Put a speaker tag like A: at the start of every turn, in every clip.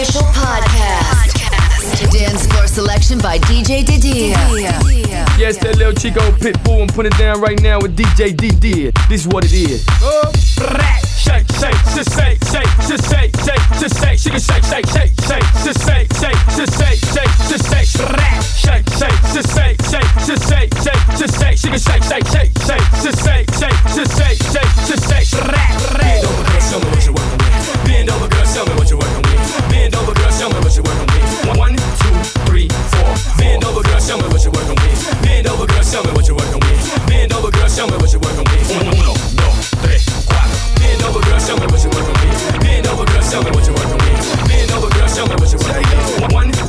A: official podcast. Dance floor selection by DJ Didier.
B: Yes, that little Chico Pitbull. I'm putting it down right now with DJ Didier. This is what it is. Oh, shake, shake, just shake, shake, just shake, shake, just shake, she can shake, shake, shake, shake, just shake, shake, just shake, shake, just shake, shake, shake, just shake, shake, just shake, shake, just shake, she can shake, shake, shake, shake, just shake, shake, just shake, shake, just shake, Bend over, girl, show me what you're working with. Bend over, girl, show me what you're working with. Bend Over, girl, show me what you're working with. Over, girl, show me what you're working with. Over, girl, show me what you're working with. Uno, dos, tres, cuatro. Over, girl, show me what you're working with. Over, girl, show me what you're working with. Over, girl, show me what you're working with. One, two,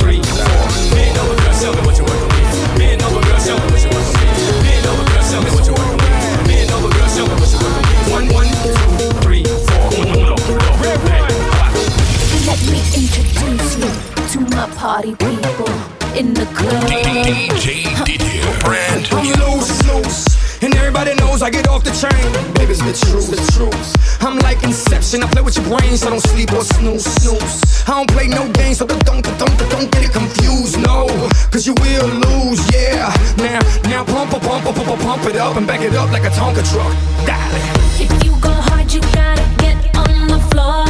B: three, four. Over, girl, show me what you're working with. Over, girl, show me what you're working with. Me over, girl, show me what you're working with. One, one, two, three, four. Uno, dos, tres, cuatro.
C: Let me introduce you to my party people in the club.
D: DJ Didier, brand
E: I'm
D: new.
E: loose, loose. And everybody knows I get off the train. Baby's the truth, the truth. I'm like Inception. I play with your brain, so don't sleep or snooze, snooze. I don't play no games, so don't, don't, don't, don't get it confused, no. Cause you will lose, yeah. Now, now pump, pump, pump, pump, pump, pump it up and back it up like a Tonka truck. Dale.
C: If you go hard, you gotta get on the floor.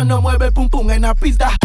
F: Cuando mueve pum pum en la pista.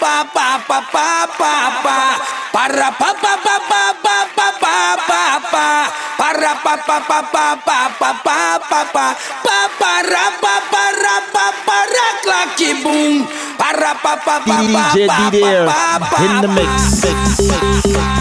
G: pa pa pa pa pa pa para pa pa pa pa pa pa pa pa pa para pa pa pa pa pa pa pa pa pa pa para pa para pa para clacky boom para pa pa pa pa pa pa pa
H: in the mix.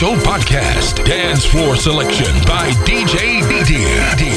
D: Official podcast. Dance floor selection by DJ
I: Didier.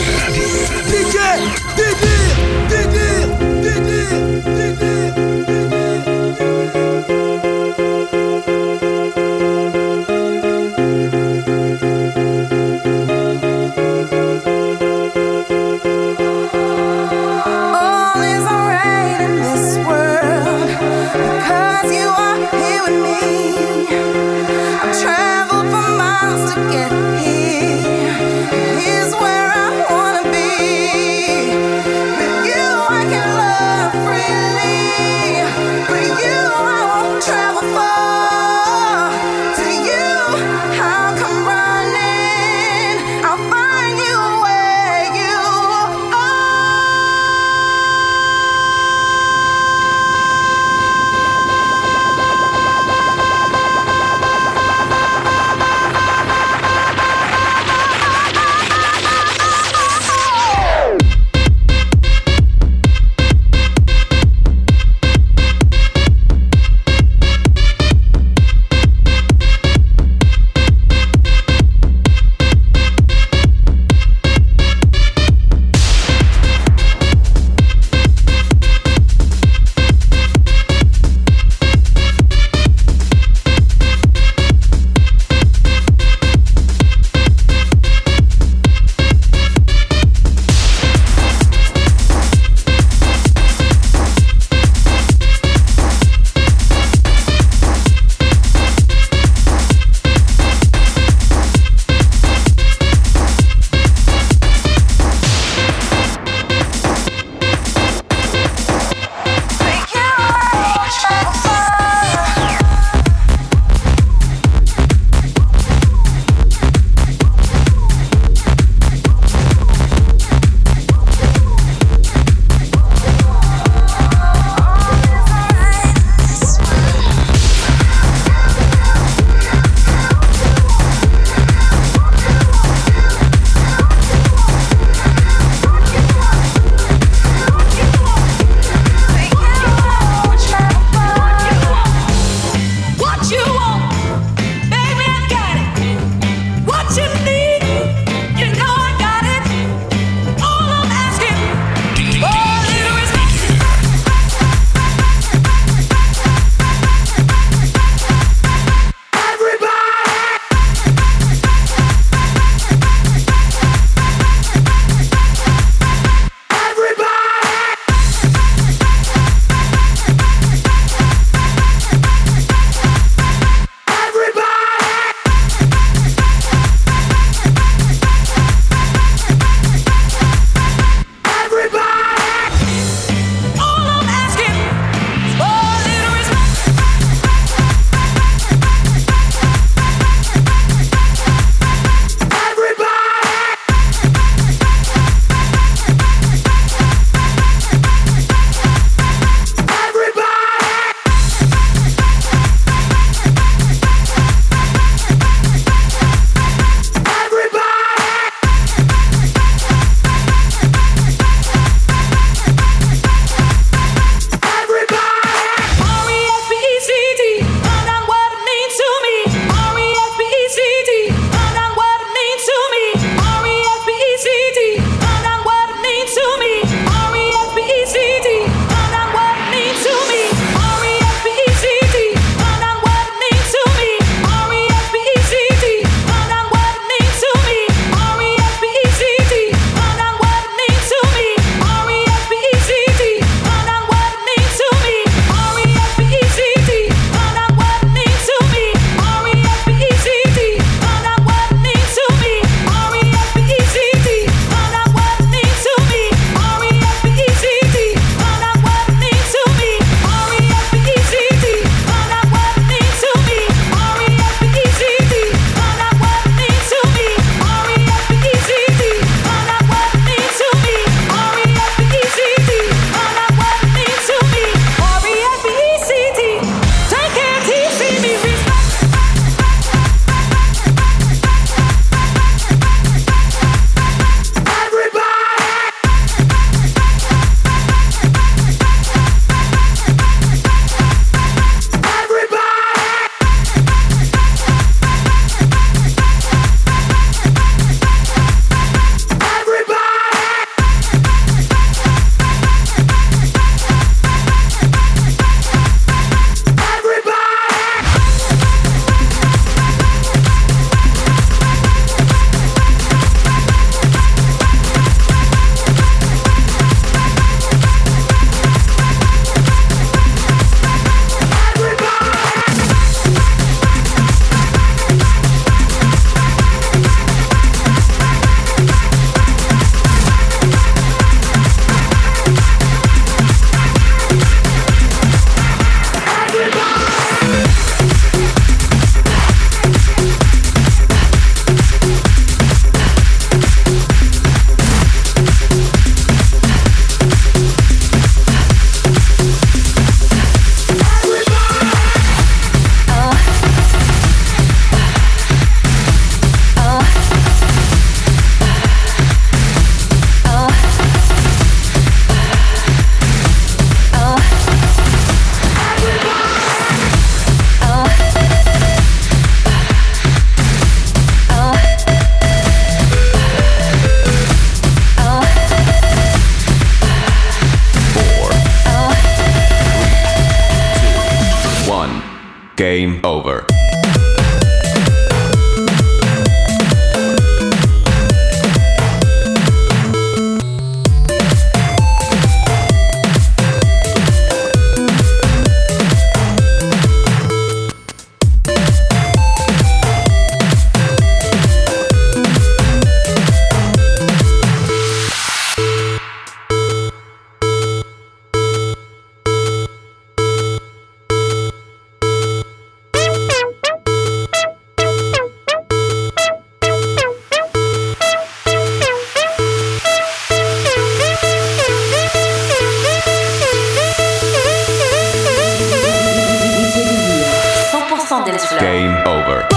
J: over.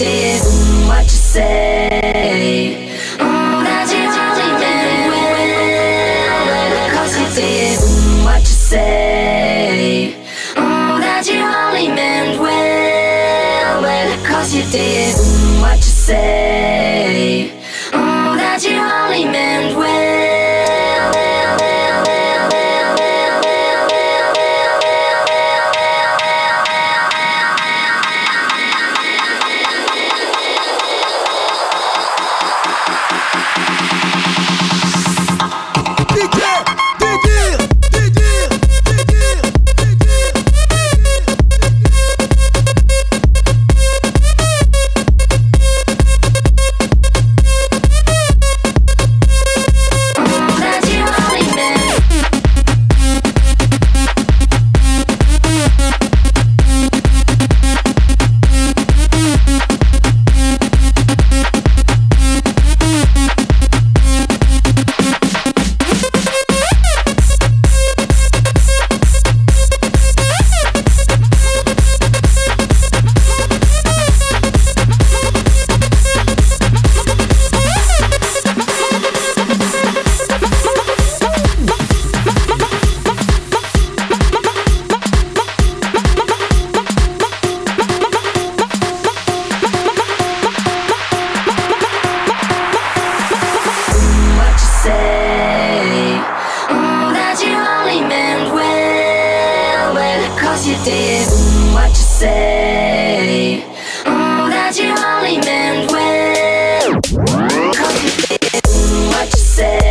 K: did what you said. cause you did mm, what you say. Mm, that you only meant well. Cause you did mm, what you say.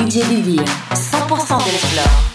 A: DJ Didier, 100% Dance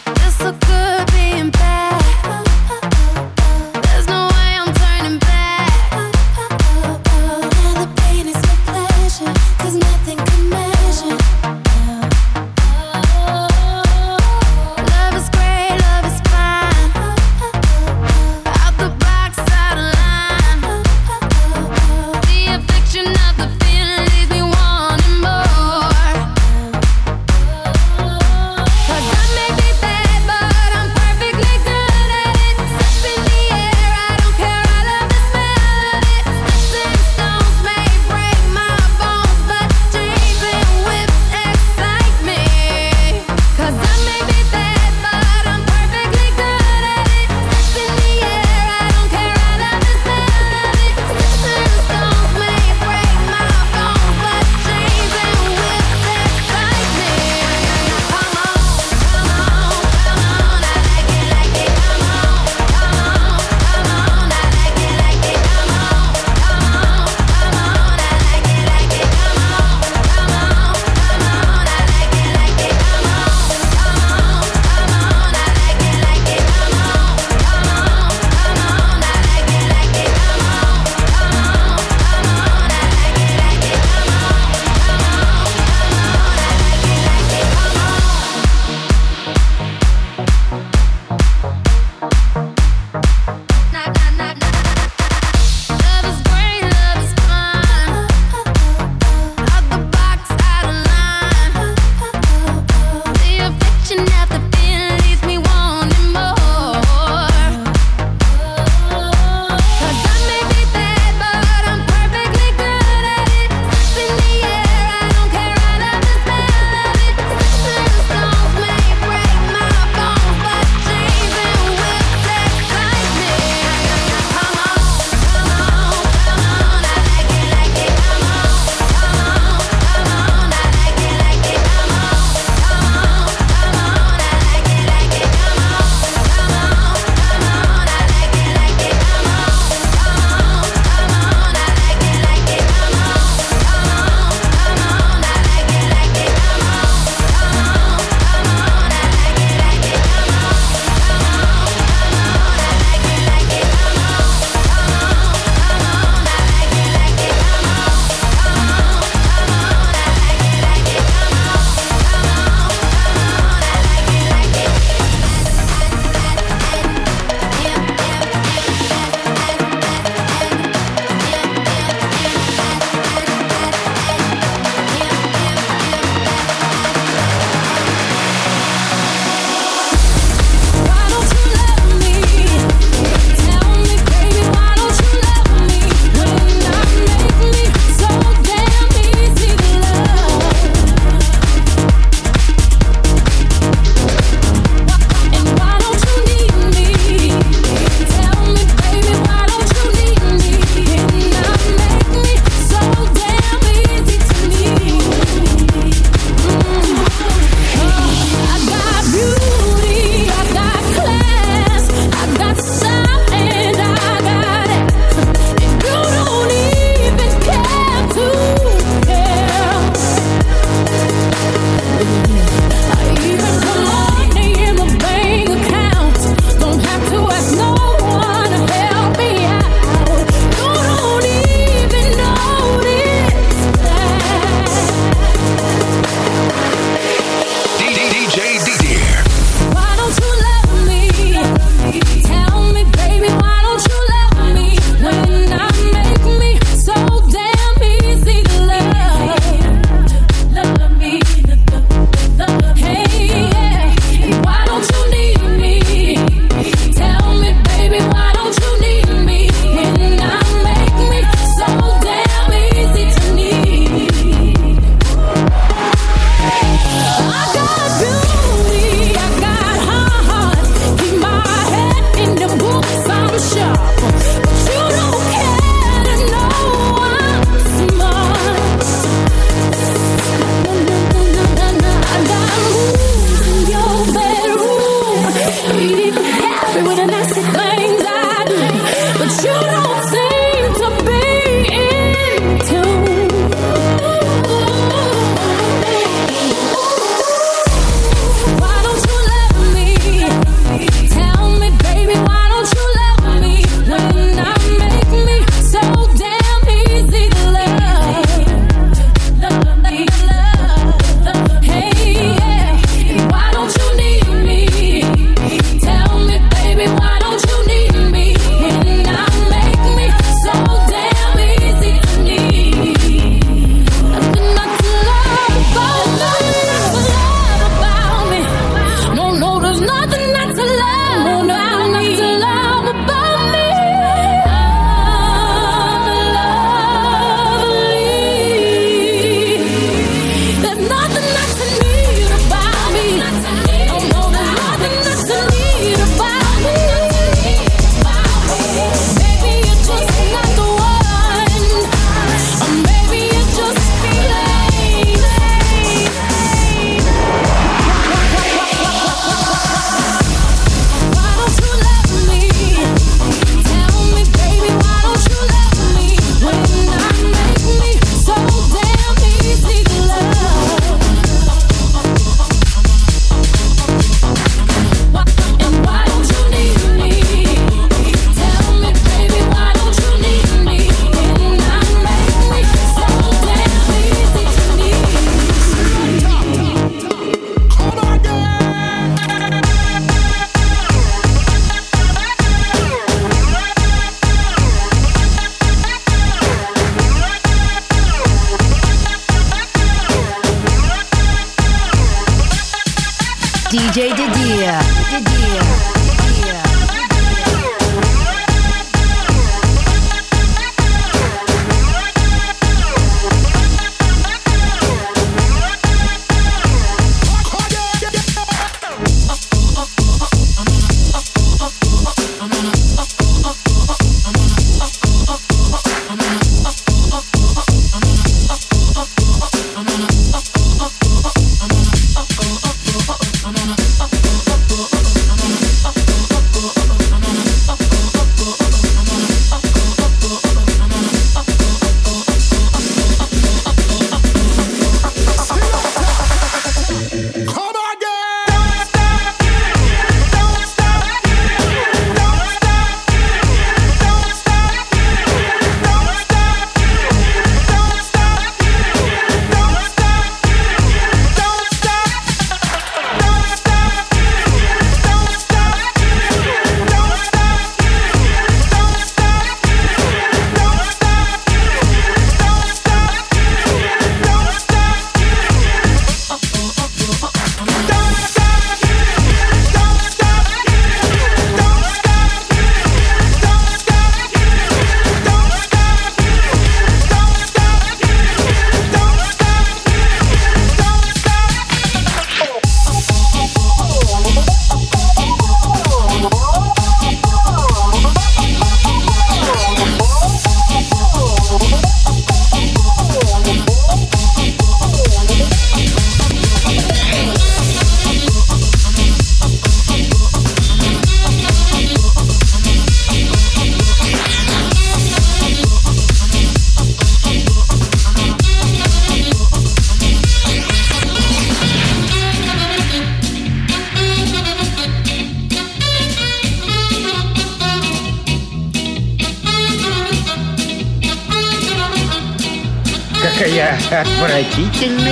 L: 一天。